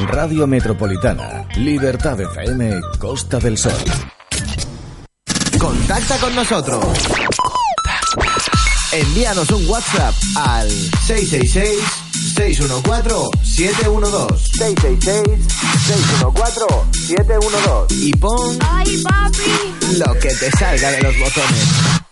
Radio Metropolitana, Libertad FM, Costa del Sol. Contacta con nosotros. Envíanos un WhatsApp al 666 614-712. 666-614-712. Y pon. ¡Ay, papi! Lo que te salga de los botones.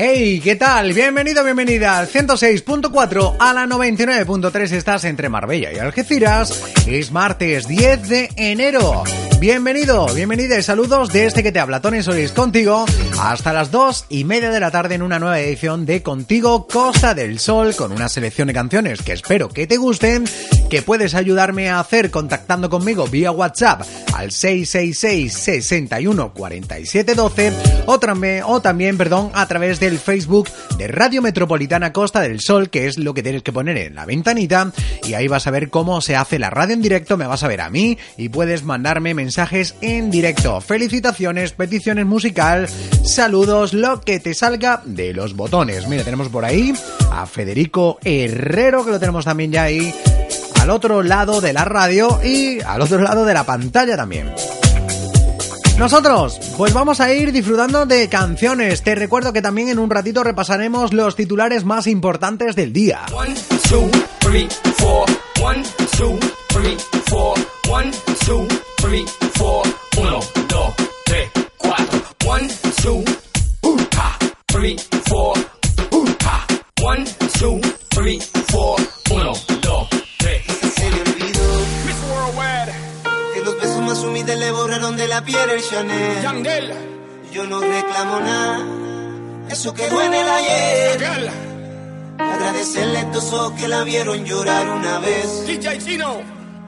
Hey, ¿qué tal? Bienvenido, bienvenida al 106.4 a la 99.3 estás entre Marbella y Algeciras. Es martes 10 de enero. Bienvenido, bienvenida y saludos de este que te habla Tony Solís contigo hasta las 2 y media de la tarde en una nueva edición de Contigo Costa del Sol con una selección de canciones que espero que te gusten, que puedes ayudarme a hacer contactando conmigo vía WhatsApp al 666 61 47 12 o también, o también, perdón, a través del Facebook de Radio Metropolitana Costa del Sol, que es lo que tienes que poner en la ventanita y ahí vas a ver cómo se hace la radio en directo, me vas a ver a mí y puedes mandarme mensajes en directo. Felicitaciones, peticiones musical, saludos, lo que te salga de los botones. Mira, tenemos por ahí a Federico Herrero, que lo tenemos también ya ahí al otro lado de la radio y al otro lado de la pantalla también. Nosotros, pues vamos a ir disfrutando de canciones. Te recuerdo que también en un ratito repasaremos los titulares más importantes del día. One. El Chanel. Yandel, Yo no reclamo nada, eso quedó en el ayer. Agradecerle a estos ojos que la vieron llorar una vez. DJ Chino,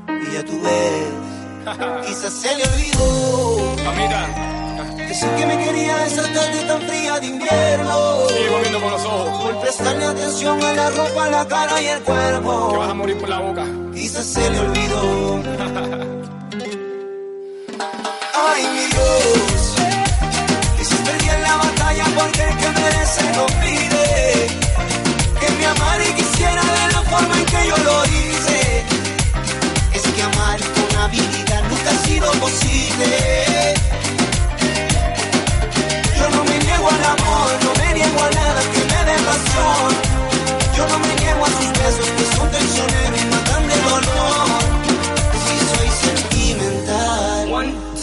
Y ya tú ves, quizás se le olvidó. Mamita, Decir que me quería esa tarde tan fría de invierno. sigo viendo con los ojos. Por prestarle atención a la ropa, la cara y el Que vas cuerpo. a morir por la boca. Quizás se le olvidó. Ay, mi Dios. Quizás perdí en la batalla porque el que merece no pide. Que me amara y quisiera de la forma en que yo lo hice. Es que amar con habilidad nunca ha sido posible. Yo no me niego al amor, no me niego a nada que me dé pasión. Yo no me niego a sus besos que son traicioneros y matan de dolor.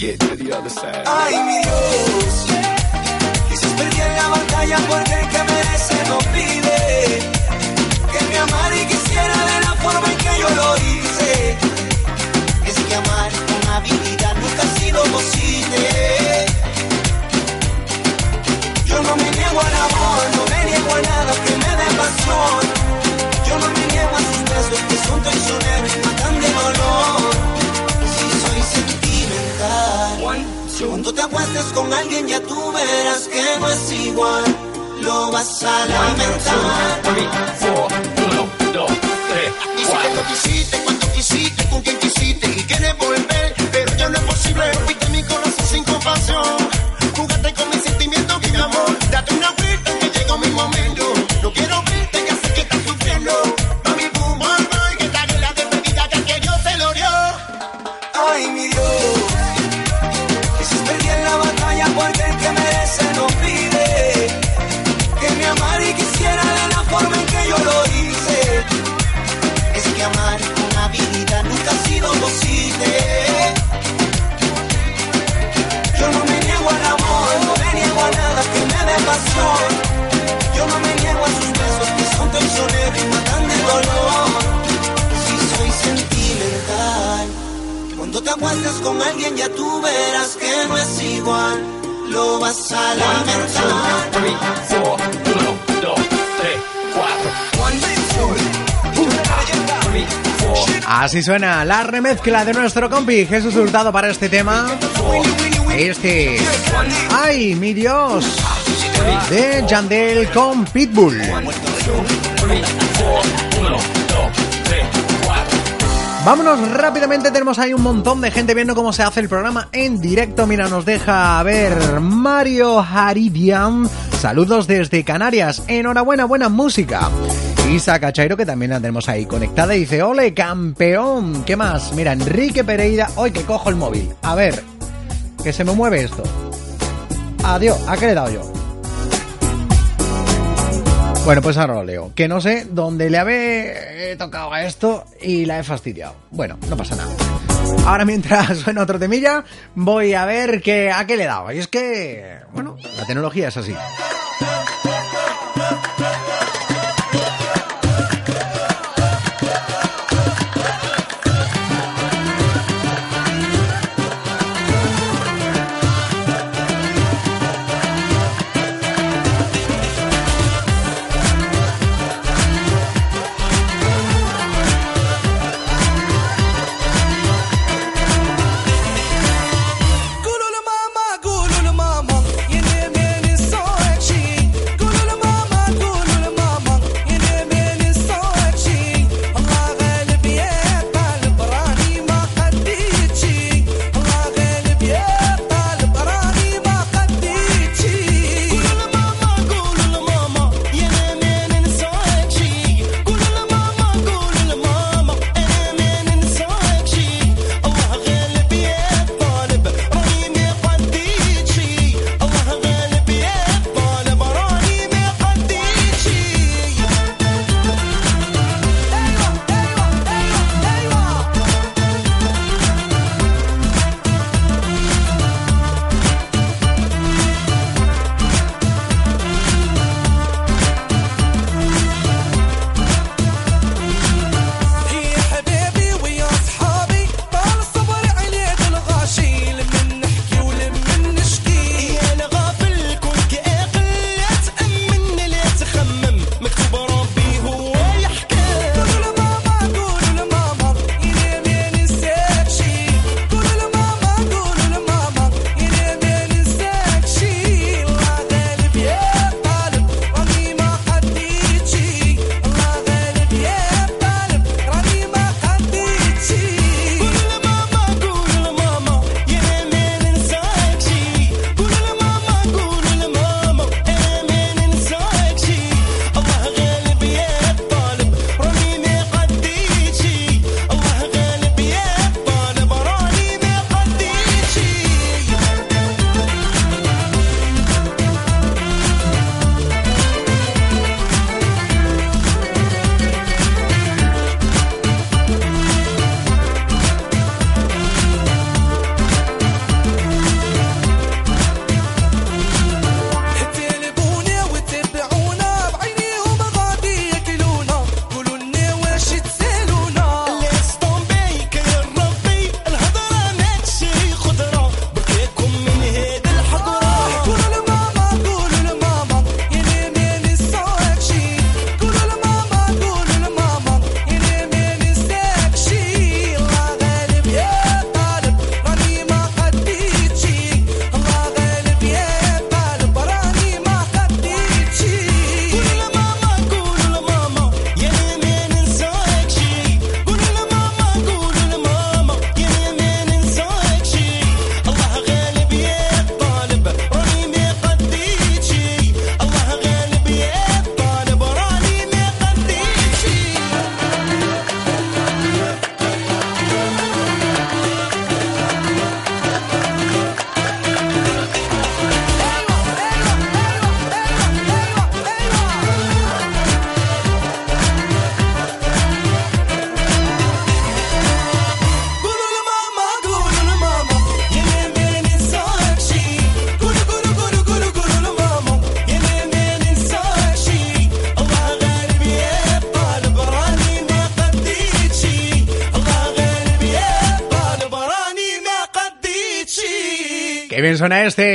get to the other side. Ay, mi Dios. Te acuestes con alguien ya tú verás que no es igual. Lo vas a lamentar. Te acuestes con alguien ya tú verás que no es igual. lo vas a lamentar. Three, four, uno, dos, tres, cuatro. One, two, three, four. Así suena la remezcla de nuestro compi Jesús Hurtado para este tema. Este. ¡Ay, mi Dios! De Yandel con Pitbull. Vámonos rápidamente, tenemos ahí un montón de gente viendo cómo se hace el programa en directo. Mira, nos deja ver Mario Haridian. Saludos desde Canarias. Enhorabuena, buena música. Isa Cachairo, que también la tenemos ahí conectada, dice, ole, campeón. ¿Qué más? Mira, Enrique Pereira. Hoy que cojo el móvil. A ver, que se me mueve esto. Adiós, ¿a qué le he dado yo? Bueno, pues ahora lo leo. Que no sé dónde le había tocado a esto y la he fastidiado. Bueno, no pasa nada. Ahora mientras suena otro temilla, voy a ver que, a qué le he dado. Y es que, bueno, la tecnología es así.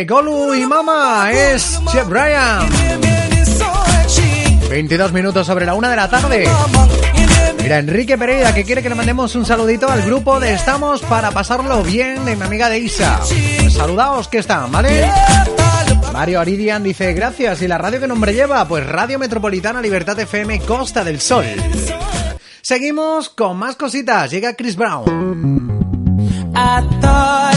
Golu y Mama es Chef Brian. 22 minutos sobre la una de la tarde. Mira, Enrique Pereira que quiere que le mandemos un saludito al grupo de Estamos para pasarlo bien de mi amiga de Isa. Saludaos que están, ¿vale? Mario Aridian dice, gracias. ¿Y la radio qué nombre lleva? Pues Radio Metropolitana Libertad FM Costa del Sol. Seguimos con más cositas. Llega Chris Brown. I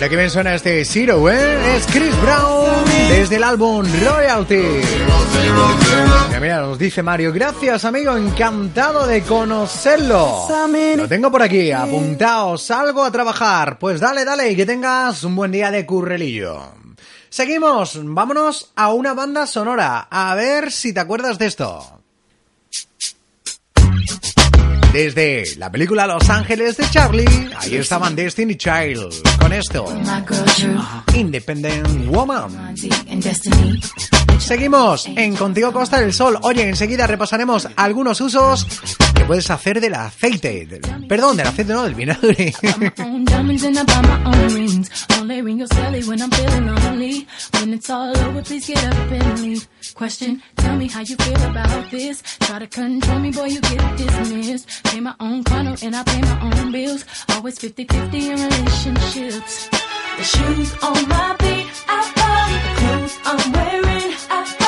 Pero que bien suena este Zero, ¿eh? Es Chris Brown desde el álbum Royalty. Mira, mira, nos dice Mario, gracias amigo, encantado de conocerlo. Lo tengo por aquí, apuntaos, salgo a trabajar. Pues dale, dale y que tengas un buen día de currelillo. Seguimos, vámonos a una banda sonora, a ver si te acuerdas de esto. Desde la película Los Ángeles de Charlie, ahí estaban Destiny Child con esto, Independent Woman. Seguimos en Contigo Costa del Sol. Oye, enseguida repasaremos algunos usos que puedes hacer del aceite. del- perdón, del aceite no, del vinagre. Question, tell me how you feel about this. Try to control me, boy, you get dismissed. Pay my own condo and I pay my own bills. Always 50-50 in relationships. The shoes on my feet, I clothes I'm wearing, I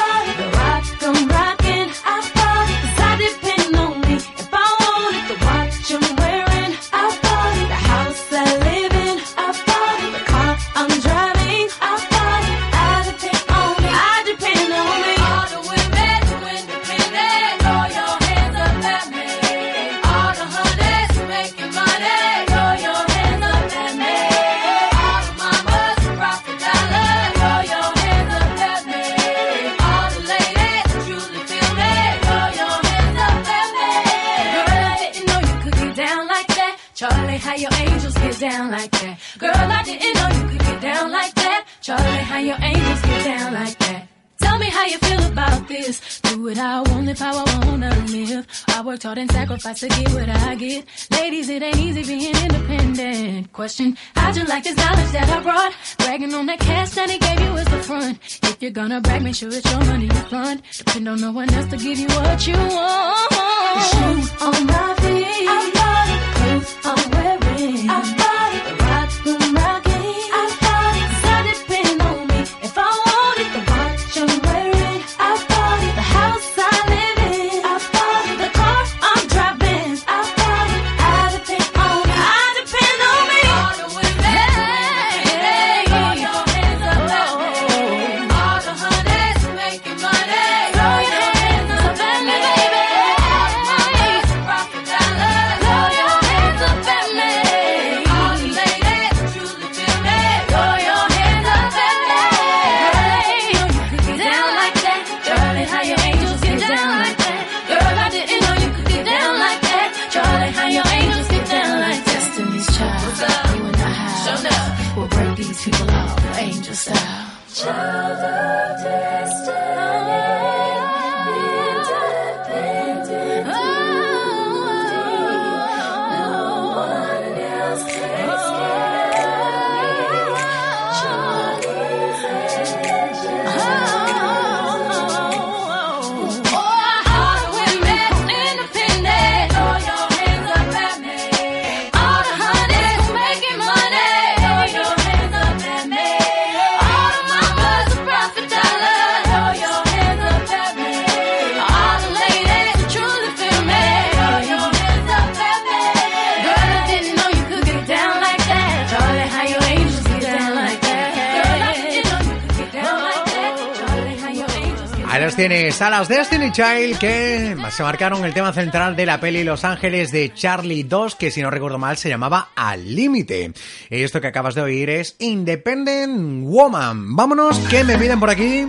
Tienes a las Destiny Child que se marcaron el tema central de la peli Los Ángeles de Charlie 2 que si no recuerdo mal se llamaba Al Límite. Esto que acabas de oír es Independent Woman. Vámonos que me piden por aquí.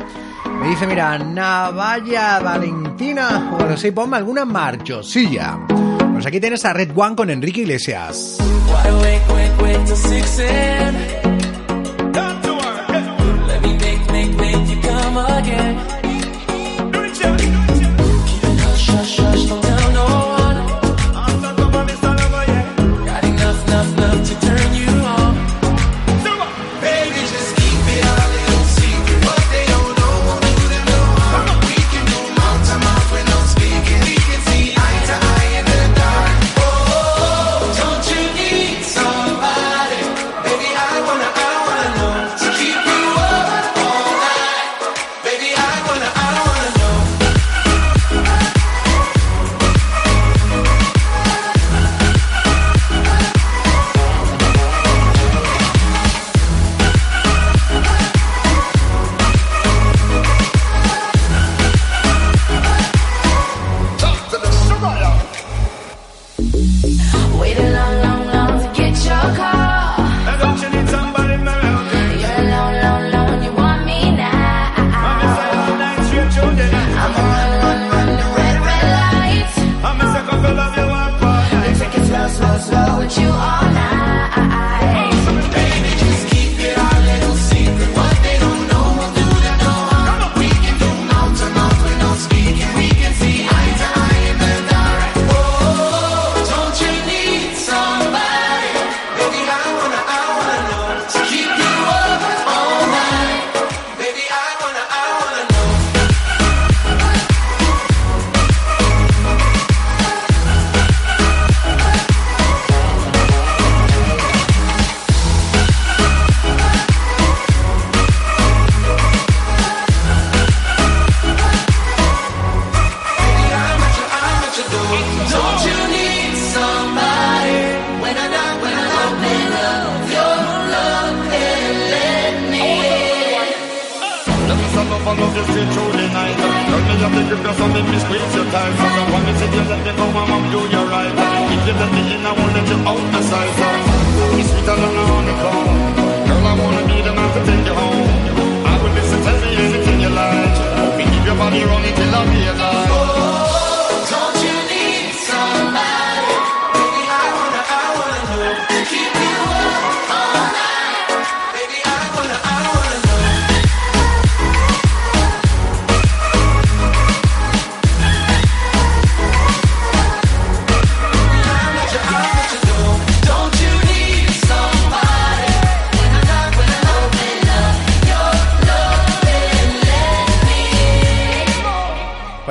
Me dice, mira, Navalla Valentina. Bueno, sí, ponme alguna marchosilla. Pues aquí tienes a Red One con Enrique Iglesias.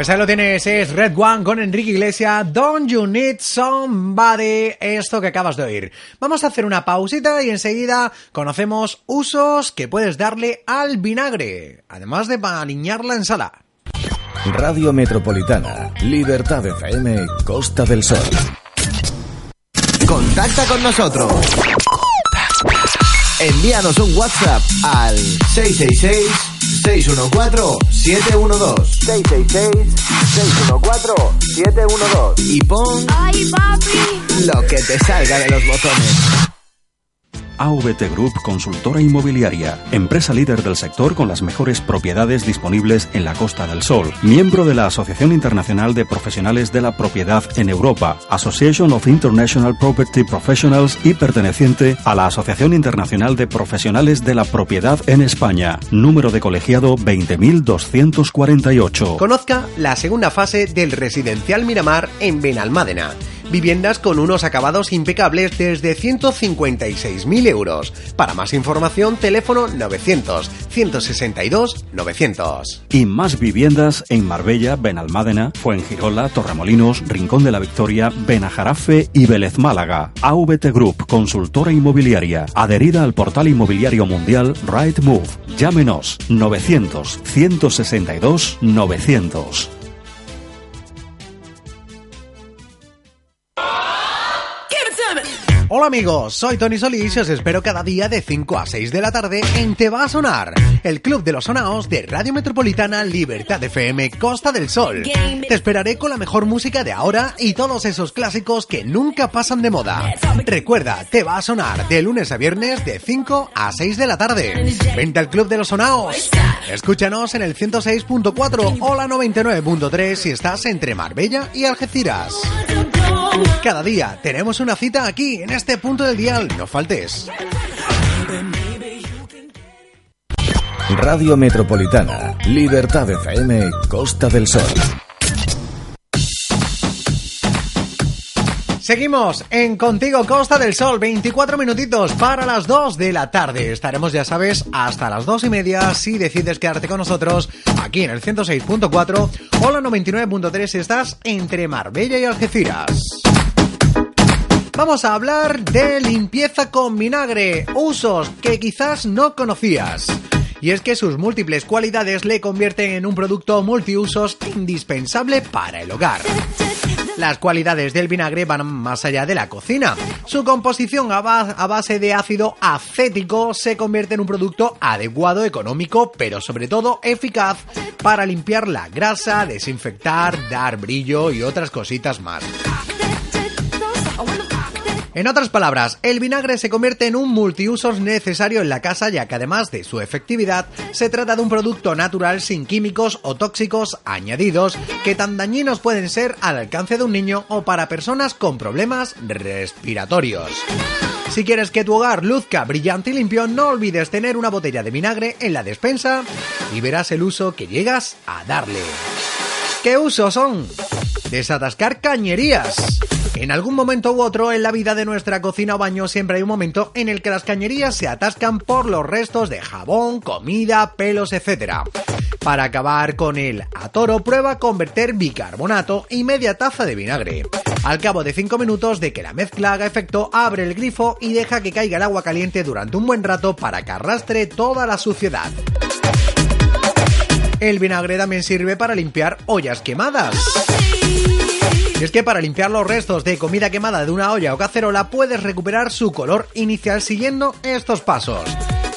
Pues ahí lo tienes, es Red One con Enrique Iglesias, Don't You Need Somebody, esto que acabas de oír. Vamos a hacer una pausita y enseguida conocemos usos que puedes darle al vinagre, además de alinearla en sala. Radio Metropolitana, Libertad FM, Costa del Sol. Contacta con nosotros. Envíanos un WhatsApp al 666 614-712. 666-614-712. Y pon. ¡Ay, papi! Lo que te salga de los botones. AVT Group Consultora Inmobiliaria, empresa líder del sector con las mejores propiedades disponibles en la Costa del Sol, miembro de la Asociación Internacional de Profesionales de la Propiedad en Europa, Association of International Property Professionals y perteneciente a la Asociación Internacional de Profesionales de la Propiedad en España, número de colegiado 20248. Conozca la segunda fase del residencial Miramar en Benalmádena viviendas con unos acabados impecables desde 156.000 euros. Para más información, teléfono 900-162-900. Y más viviendas en Marbella, Benalmádena, Fuengirola, Torremolinos, Rincón de la Victoria, Benajarafe y Vélez Málaga. AVT Group, consultora inmobiliaria, adherida al portal inmobiliario mundial Rightmove. Llámenos 900 162 900. Hola amigos, soy Tony Solís y os espero cada día de 5 a 6 de la tarde en Te va a sonar, el club de los sonaos de Radio Metropolitana Libertad FM Costa del Sol. Te esperaré con la mejor música de ahora y todos esos clásicos que nunca pasan de moda. Recuerda, Te va a sonar de lunes a viernes de 5 a 6 de la tarde. Vente al club de los sonaos. Escúchanos en el 106.4 o la 99.3 si estás entre Marbella y Algeciras. Cada día tenemos una cita aquí, en este punto del dial. No faltes. Radio Metropolitana, Libertad FM, Costa del Sol. Seguimos en Contigo Costa del Sol, 24 minutitos para las 2 de la tarde. Estaremos, ya sabes, hasta las 2 y media si decides quedarte con nosotros aquí en el 106.4 o la 99.3 si estás entre Marbella y Algeciras. Vamos a hablar de limpieza con vinagre, usos que quizás no conocías. Y es que sus múltiples cualidades le convierten en un producto multiusos indispensable para el hogar. Las cualidades del vinagre van más allá de la cocina. Su composición a, base de ácido acético se convierte en un producto adecuado, económico, pero sobre todo eficaz para limpiar la grasa, desinfectar, dar brillo y otras cositas más. En otras palabras, el vinagre se convierte en un multiusos necesario en la casa ya que además de su efectividad, se trata de un producto natural sin químicos o tóxicos añadidos que tan dañinos pueden ser al alcance de un niño o para personas con problemas respiratorios. Si quieres que tu hogar luzca brillante y limpio, no olvides tener una botella de vinagre en la despensa y verás el uso que llegas a darle. ¿Qué usos son? Desatascar cañerías. En algún momento u otro en la vida de nuestra cocina o baño siempre hay un momento en el que las cañerías se atascan por los restos de jabón, comida, pelos, etc. Para acabar con el atoro, prueba convertir bicarbonato y media taza de vinagre. Al cabo de 5 minutos de que la mezcla haga efecto, abre el grifo y deja que caiga el agua caliente durante un buen rato para que arrastre toda la suciedad. El vinagre también sirve para limpiar ollas quemadas. Y es que para limpiar los restos de comida quemada de una olla o cacerola puedes recuperar su color inicial siguiendo estos pasos.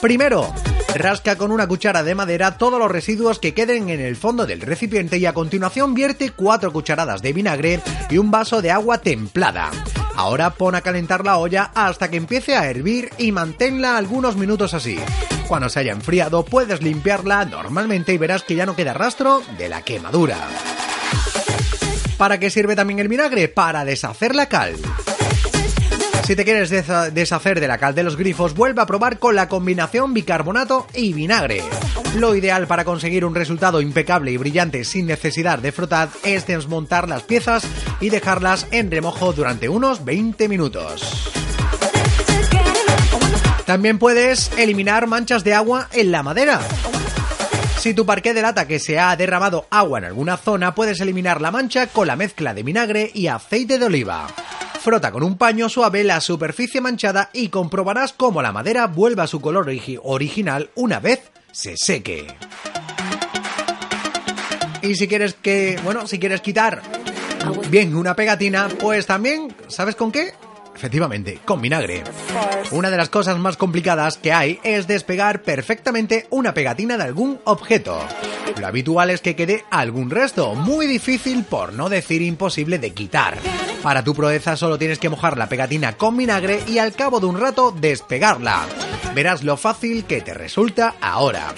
Primero, rasca con una cuchara de madera todos los residuos que queden en el fondo del recipiente y a continuación vierte 4 cucharadas de vinagre y un vaso de agua templada. Ahora pon a calentar la olla hasta que empiece a hervir y manténla algunos minutos así. Cuando se haya enfriado puedes limpiarla normalmente y verás que ya no queda rastro de la quemadura. ¿Para qué sirve también el vinagre? Para deshacer la cal. Si te quieres deshacer de la cal de los grifos, vuelve a probar con la combinación bicarbonato y vinagre. Lo ideal para conseguir un resultado impecable y brillante sin necesidad de frotar es desmontar las piezas y dejarlas en remojo durante unos 20 minutos. También puedes eliminar manchas de agua en la madera. Si tu parqué delata que se ha derramado agua en alguna zona, puedes eliminar la mancha con la mezcla de vinagre y aceite de oliva. Frota con un paño suave la superficie manchada y comprobarás cómo la madera vuelve a su color origi- original una vez se seque. Y si quieres que, bueno, si quieres quitar bien una pegatina, pues también, ¿sabes con qué? Efectivamente, con vinagre. Una de las cosas más complicadas que hay es despegar perfectamente una pegatina de algún objeto. Lo habitual es que quede algún resto, muy difícil por no decir imposible de quitar. Para tu proeza solo tienes que mojar la pegatina con vinagre y al cabo de un rato despegarla. Verás lo fácil que te resulta ahora.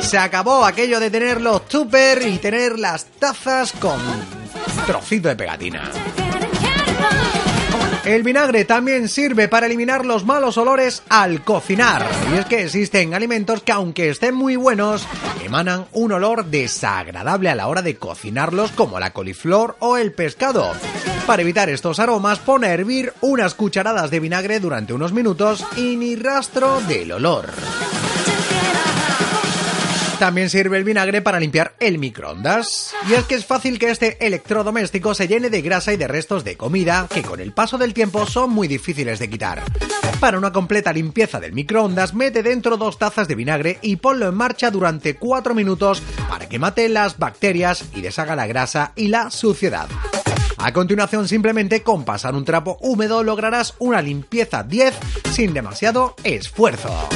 Se acabó aquello de tener los tupper y tener las tazas con trocito de pegatina. El vinagre también sirve para eliminar los malos olores al cocinar. Y es que existen alimentos que aunque estén muy buenos, emanan un olor desagradable a la hora de cocinarlos como la coliflor o el pescado. Para evitar estos aromas, pone a hervir unas cucharadas de vinagre durante unos minutos y ni rastro del olor. También sirve el vinagre para limpiar el microondas. Y es que es fácil que este electrodoméstico se llene de grasa y de restos de comida que con el paso del tiempo son muy difíciles de quitar. Para una completa limpieza del microondas, mete dentro dos tazas de vinagre y ponlo en marcha durante 4 minutos para que mate las bacterias y deshaga la grasa y la suciedad. A continuación, simplemente con pasar un trapo húmedo lograrás una limpieza 10 sin demasiado esfuerzo.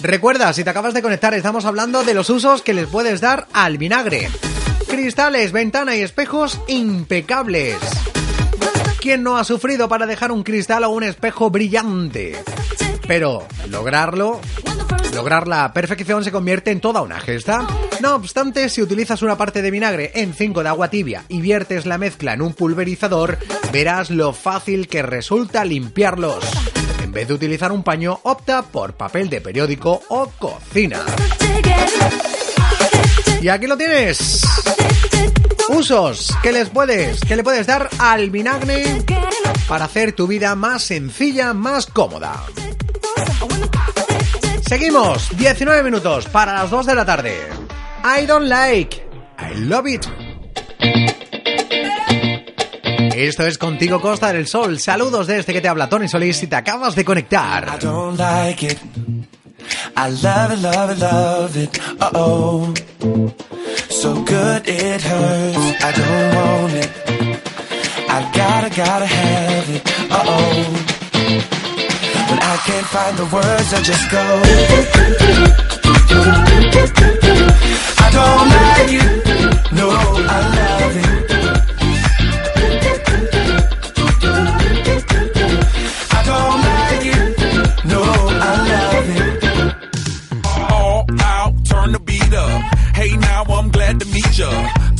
Recuerda, si te acabas de conectar, estamos hablando de los usos que les puedes dar al vinagre. Cristales, ventana y espejos impecables. ¿Quién no ha sufrido para dejar un cristal o un espejo brillante? Pero lograrlo, lograr la perfección se convierte en toda una gesta. No obstante, si utilizas una parte de vinagre en 5 de agua tibia y viertes la mezcla en un pulverizador, verás lo fácil que resulta limpiarlos. En vez de utilizar un paño, opta por papel de periódico o cocina. Y aquí lo tienes. Usos que les puedes, que le puedes dar al vinagre para hacer tu vida más sencilla, más cómoda. Seguimos, 19 minutos para las 2 de la tarde. I don't like, I love it. Esto es Contigo Costa del Sol. Saludos desde que te habla Tony Solís si te acabas de conectar. I don't like it. I love it, love it, love it. Uh oh. So good it hurts. I don't want it. I gotta, gotta have it. Uh oh. When I can't find the words, I just go. I don't like it. No, I love it. Hey, now I'm glad to meet ya.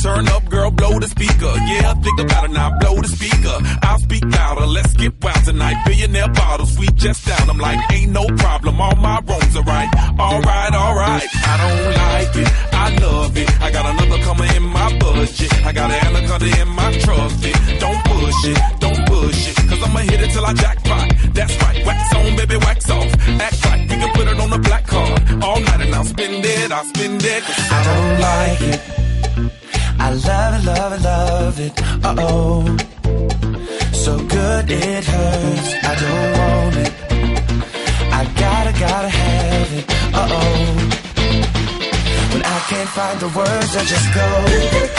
Turn up, girl, blow the speaker. Yeah, think about it now, blow the speaker. I'll speak louder, let's get wild tonight. Billionaire bottles, we just down. I'm like, ain't no problem, all my wrongs are right. Alright, alright, I don't like it, I love it. I got another coming in my budget. I got an anaconda in my trusty. Don't push it, don't push it. Cause I'ma hit it till I jackpot. That's right, wax on, baby, wax off. Act right, we can put it on a black card. All night and I'll spend it, I'll spend it. Cause I don't like it. I love it, love it, love it. Uh oh. So good it hurts. I don't want it. I gotta, gotta have it. Uh oh. When I can't find the words, I just go.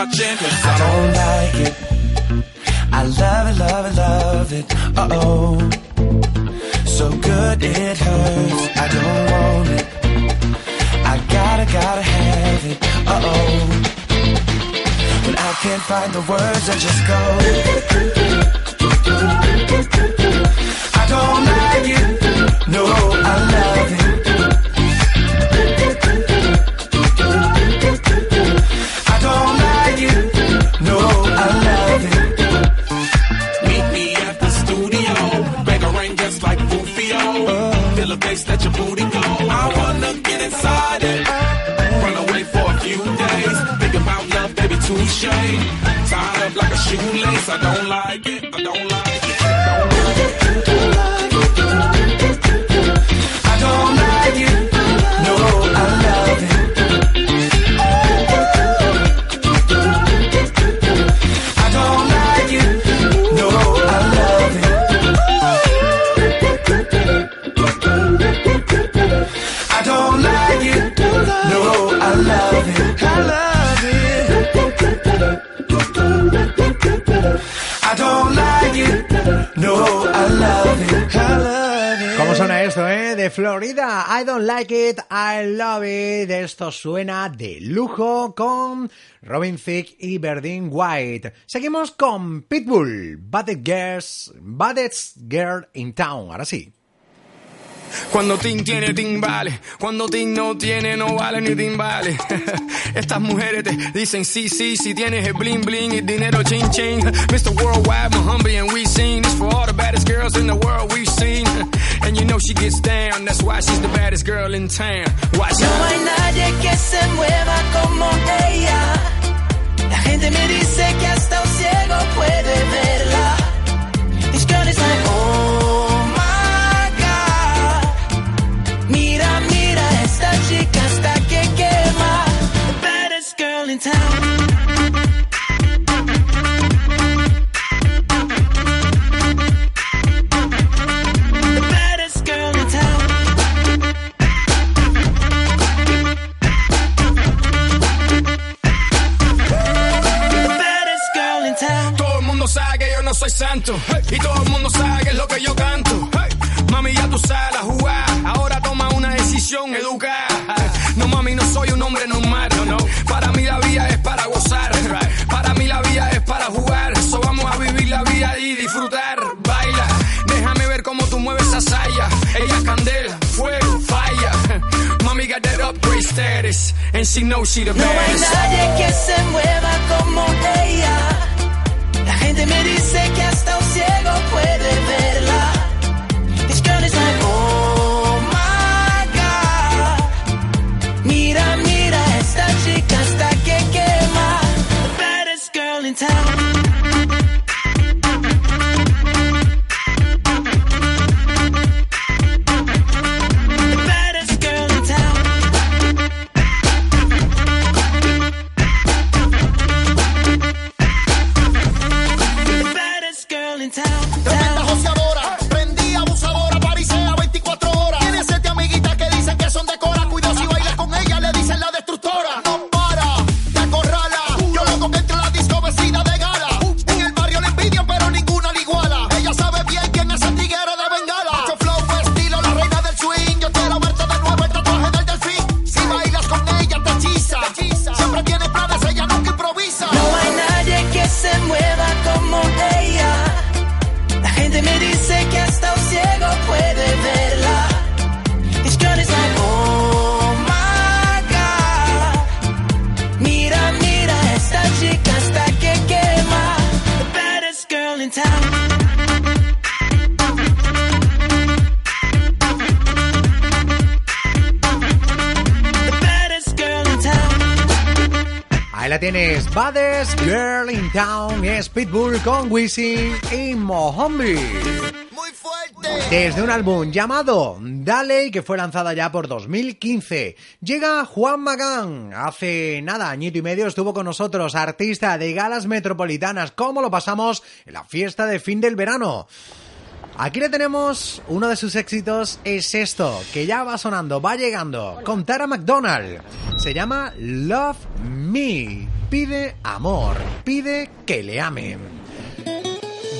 watching, I don't like it. I love it, love it, love it. Uh oh. So good it hurts. I don't want it. I gotta, gotta have it. Uh oh. When I can't find the words, I just go. I don't like Florida. I don't like it, I love it. Esto suena de lujo con Robin Thicke y Berdine White. Seguimos con Pitbull, Baddest Girls, Baddest Girl in Town. Ahora sí. Cuando Tim tiene timbales, cuando Tim no tiene no vale ni timbales. Estas mujeres te dicen sí, sí, si tienes el bling bling y dinero ching ching. Mr. Worldwide, Muhammad and we sing. This for all the baddest girls in the world we've seen. And you know she gets down, that's why she's the baddest girl in town. Watch No out. hay nadie que se mueva como ella. Girl in Town, es Pitbull con Wisin y Mohambi. Desde un álbum llamado Dale, que fue lanzada ya por 2015. Llega Juan Magán. Hace nada, añito y medio estuvo con nosotros, artista de galas metropolitanas. ¿Cómo lo pasamos en la fiesta de fin del verano? Aquí le tenemos, uno de sus éxitos es esto, que ya va sonando, va llegando, con Tara McDonald. Se llama Love Me. Pide amor, pide que le amen.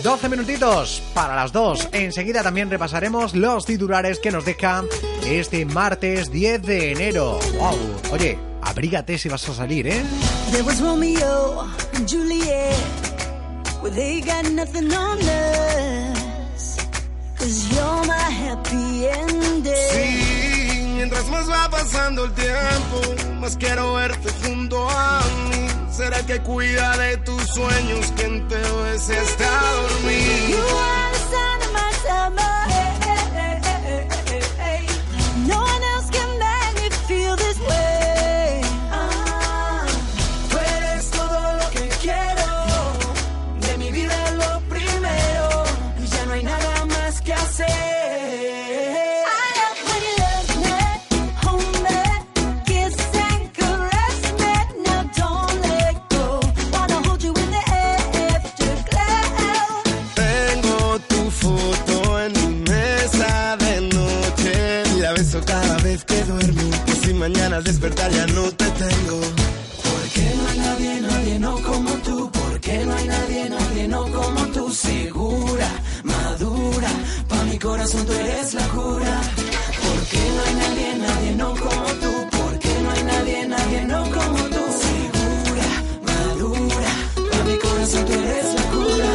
12 minutitos para las 2. Enseguida también repasaremos los titulares que nos deja este martes 10 de enero. ¡Wow! Oye, abrígate si vas a salir, ¿eh? There was Romeo and Juliet, where they got nothing on us. Cause you're my happy ending. Sí, mientras más va pasando el tiempo, más quiero verte junto a mí. Será que cuida de tus sueños que en te ves está dormido. Mañana al despertar ya no te tengo. Porque no hay nadie, nadie no como tú. Porque no hay nadie, nadie no como tú. Segura, madura, pa' mi corazón tú eres la cura. Porque no hay nadie, nadie no como tú. Porque no hay nadie, nadie no como tú. Segura, madura, pa' mi corazón tú eres la cura.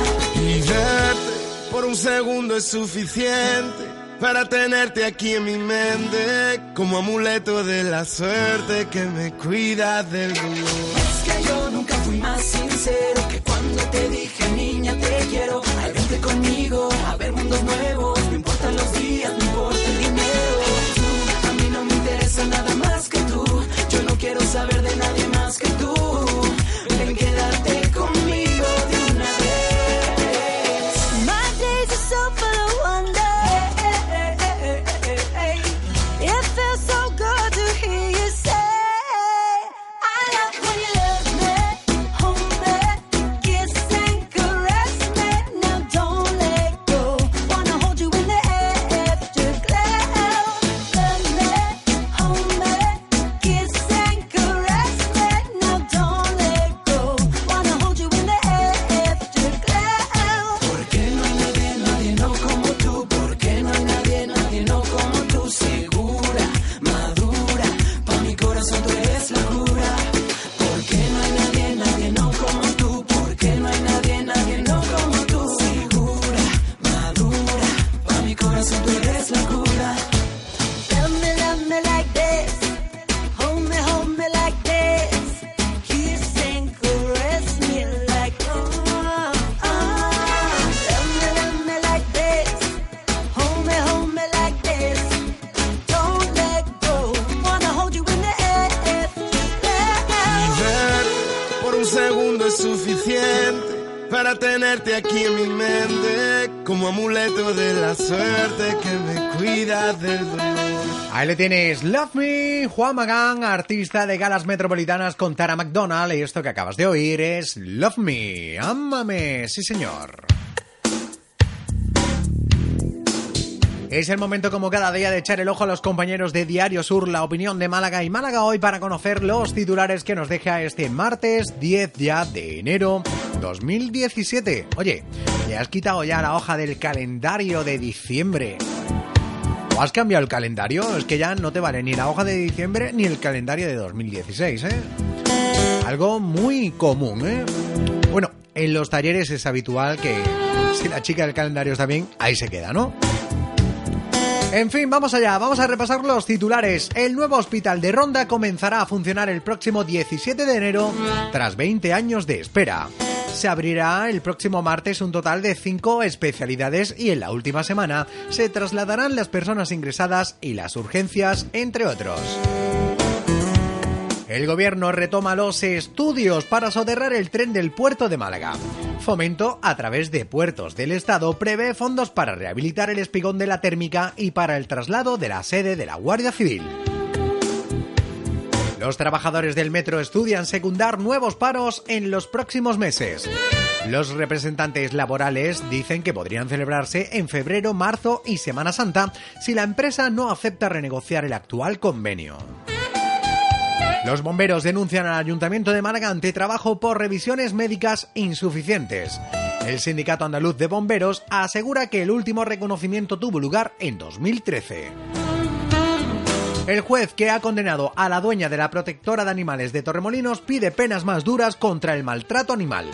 Y verte por un segundo es suficiente para tenerte aquí en mi mente como amuleto de la suerte que me cuida del dolor. Es que yo nunca fui más sincero que cuando te dije niña te quiero. Ay, vente conmigo a ver Ahí le tienes, Love Me, Juan Magán, artista de galas metropolitanas con Tara McDonald. Y esto que acabas de oír es Love Me, ámame, sí señor. Es el momento como cada día de echar el ojo a los compañeros de Diario Sur, la opinión de Málaga y Málaga hoy para conocer los titulares que nos deja este martes 10 ya de enero 2017. Oye, ¿le has quitado ya la hoja del calendario de diciembre? ¿O has cambiado el calendario? Es que ya no te vale ni la hoja de diciembre ni el calendario de 2016, ¿eh? Algo muy común, ¿eh? Bueno, en los talleres es habitual que si la chica del calendario está bien, ahí se queda, ¿no? En fin, vamos allá, vamos a repasar los titulares. El nuevo hospital de Ronda comenzará a funcionar el próximo 17 de enero tras 20 años de espera. Se abrirá el próximo martes un total de 5 especialidades y en la última semana se trasladarán las personas ingresadas y las urgencias, entre otros. El gobierno retoma los estudios para soterrar el tren del puerto de Málaga. Fomento, a través de puertos del Estado, prevé fondos para rehabilitar el espigón de la térmica y para el traslado de la sede de la Guardia Civil. Los trabajadores del metro estudian secundar nuevos paros en los próximos meses. Los representantes laborales dicen que podrían celebrarse en febrero, marzo y Semana Santa si la empresa no acepta renegociar el actual convenio. Los bomberos denuncian al Ayuntamiento de Málaga trabajo por revisiones médicas insuficientes. El Sindicato Andaluz de Bomberos asegura que el último reconocimiento tuvo lugar en 2013. El juez que ha condenado a la dueña de la protectora de animales de Torremolinos pide penas más duras contra el maltrato animal.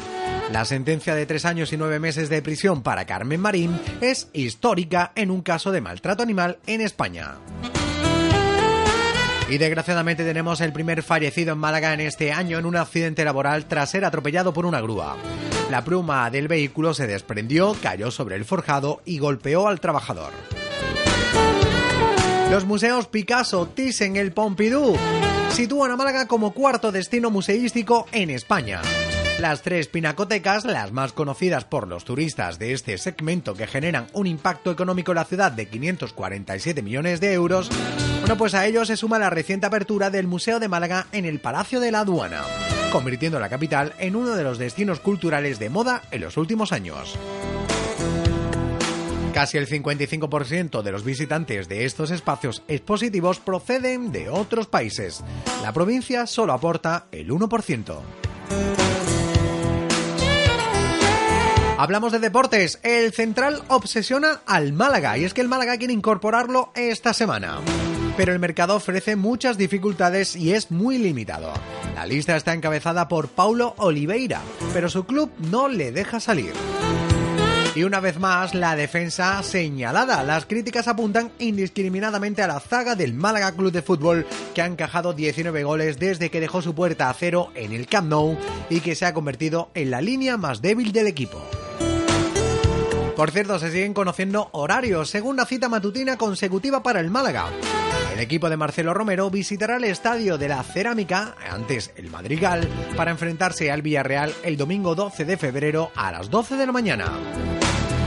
La sentencia de tres años y nueve meses de prisión para Carmen Marín es histórica en un caso de maltrato animal en España. Y desgraciadamente tenemos el primer fallecido en Málaga en este año en un accidente laboral tras ser atropellado por una grúa. La pluma del vehículo se desprendió, cayó sobre el forjado y golpeó al trabajador. Los museos Picasso, Thyssen, el Pompidou sitúan a Málaga como cuarto destino museístico en España. Las tres pinacotecas, las más conocidas por los turistas de este segmento que generan un impacto económico en la ciudad de 547 millones de euros, bueno, pues a ello se suma la reciente apertura del Museo de Málaga en el Palacio de la Aduana, convirtiendo la capital en uno de los destinos culturales de moda en los últimos años. Casi el 55% de los visitantes de estos espacios expositivos proceden de otros países. La provincia solo aporta el 1%. Hablamos de deportes. El central obsesiona al Málaga y es que el Málaga quiere incorporarlo esta semana. Pero el mercado ofrece muchas dificultades y es muy limitado. La lista está encabezada por Paulo Oliveira, pero su club no le deja salir. Y una vez más, la defensa señalada. Las críticas apuntan indiscriminadamente a la zaga del Málaga Club de Fútbol, que ha encajado 19 goles desde que dejó su puerta a cero en el Camp Nou y que se ha convertido en la línea más débil del equipo. Por cierto, se siguen conociendo horarios, segunda cita matutina consecutiva para el Málaga. El equipo de Marcelo Romero visitará el estadio de la Cerámica, antes el Madrigal, para enfrentarse al Villarreal el domingo 12 de febrero a las 12 de la mañana.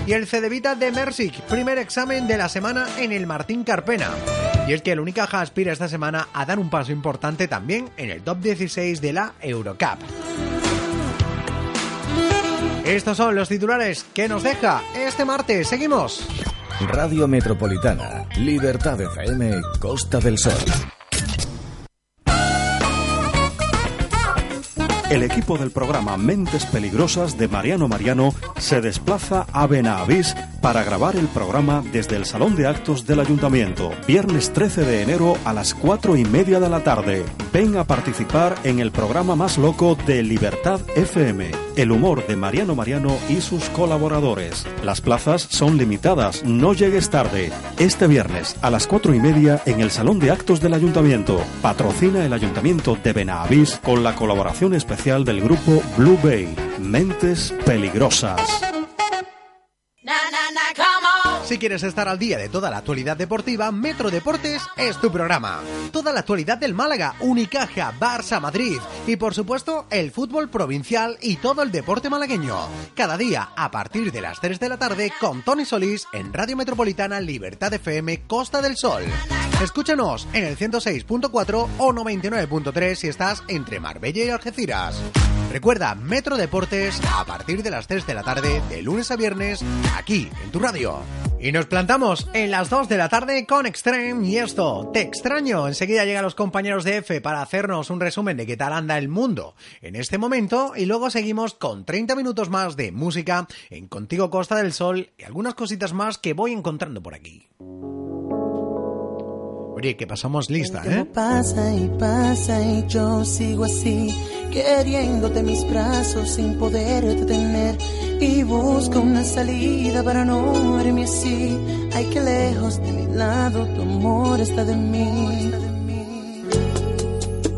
Y el Cedevita de Mersic, primer examen de la semana en el Martín Carpena. Y es que el Unicaja aspira esta semana a dar un paso importante también en el top 16 de la Eurocup. Estos son los titulares que nos deja este martes. Seguimos. Radio Metropolitana, Libertad FM, Costa del Sol. El equipo del programa Mentes Peligrosas de Mariano Mariano se desplaza a Benavís para grabar el programa desde el Salón de Actos del Ayuntamiento, viernes 13 de enero a las 4 y media de la tarde. Ven a participar en el programa más loco de Libertad FM, el humor de Mariano Mariano y sus colaboradores. Las plazas son limitadas, no llegues tarde. Este viernes a las 4 y media en el Salón de Actos del Ayuntamiento. Patrocina el Ayuntamiento de Benavís con la colaboración especial del grupo Blue Bay, Mentes Peligrosas. Si quieres estar al día de toda la actualidad deportiva, Metro Deportes es tu programa. Toda la actualidad del Málaga, Unicaja, Barça, Madrid y por supuesto el fútbol provincial y todo el deporte malagueño. Cada día a partir de las 3 de la tarde con Tony Solís en Radio Metropolitana Libertad FM Costa del Sol. Escúchanos en el 106.4 o 99.3 si estás entre Marbella y Algeciras. Recuerda, Metro Deportes a partir de las 3 de la tarde, de lunes a viernes, aquí en tu radio. Y nos plantamos en las 2 de la tarde con Extreme y esto, te extraño. Enseguida llegan los compañeros de F para hacernos un resumen de qué tal anda el mundo en este momento y luego seguimos con 30 minutos más de música en Contigo Costa del Sol y algunas cositas más que voy encontrando por aquí. Oye, que pasamos lista, ¿eh? Pasa y pasa y yo sigo así, queriéndote mis brazos sin poder detener. Y busco una salida para no verme así. Ay, que lejos de mi lado tu amor está de mí.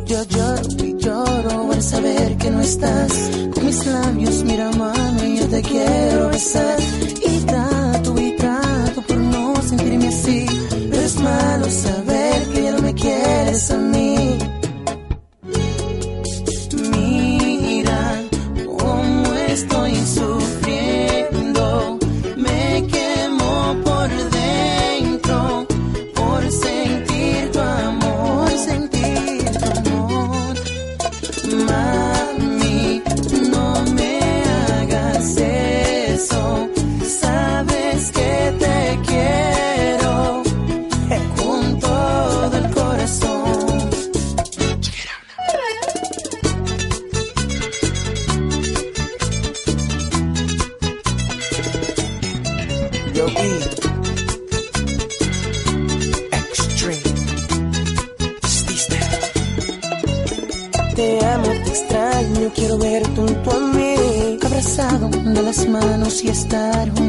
Yo lloro y lloro al saber que no estás. Con mis labios, mira mami, yo te quiero besar. Y trato y trato por no sentirme así. Pero es malo saber quieres a mí.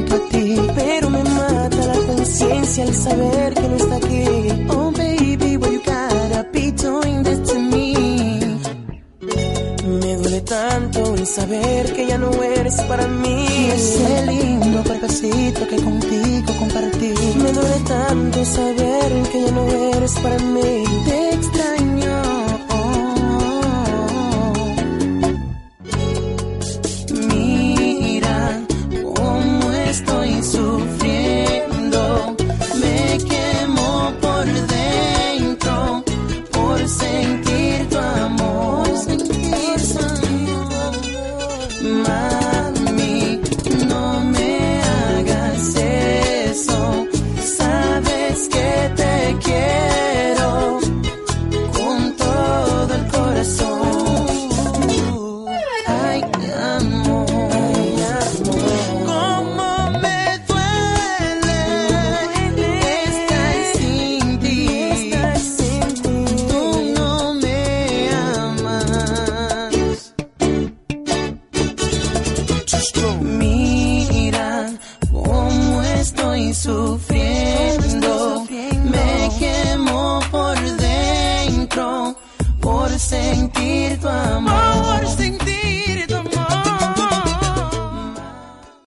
Junto a ti. Pero me mata la conciencia al saber que no está aquí. Oh baby, why you gotta be doing this to me? Me duele tanto el saber que ya no eres para mí. Y ese lindo cuerpecito que contigo compartí. Me duele tanto saber que ya no eres para mí.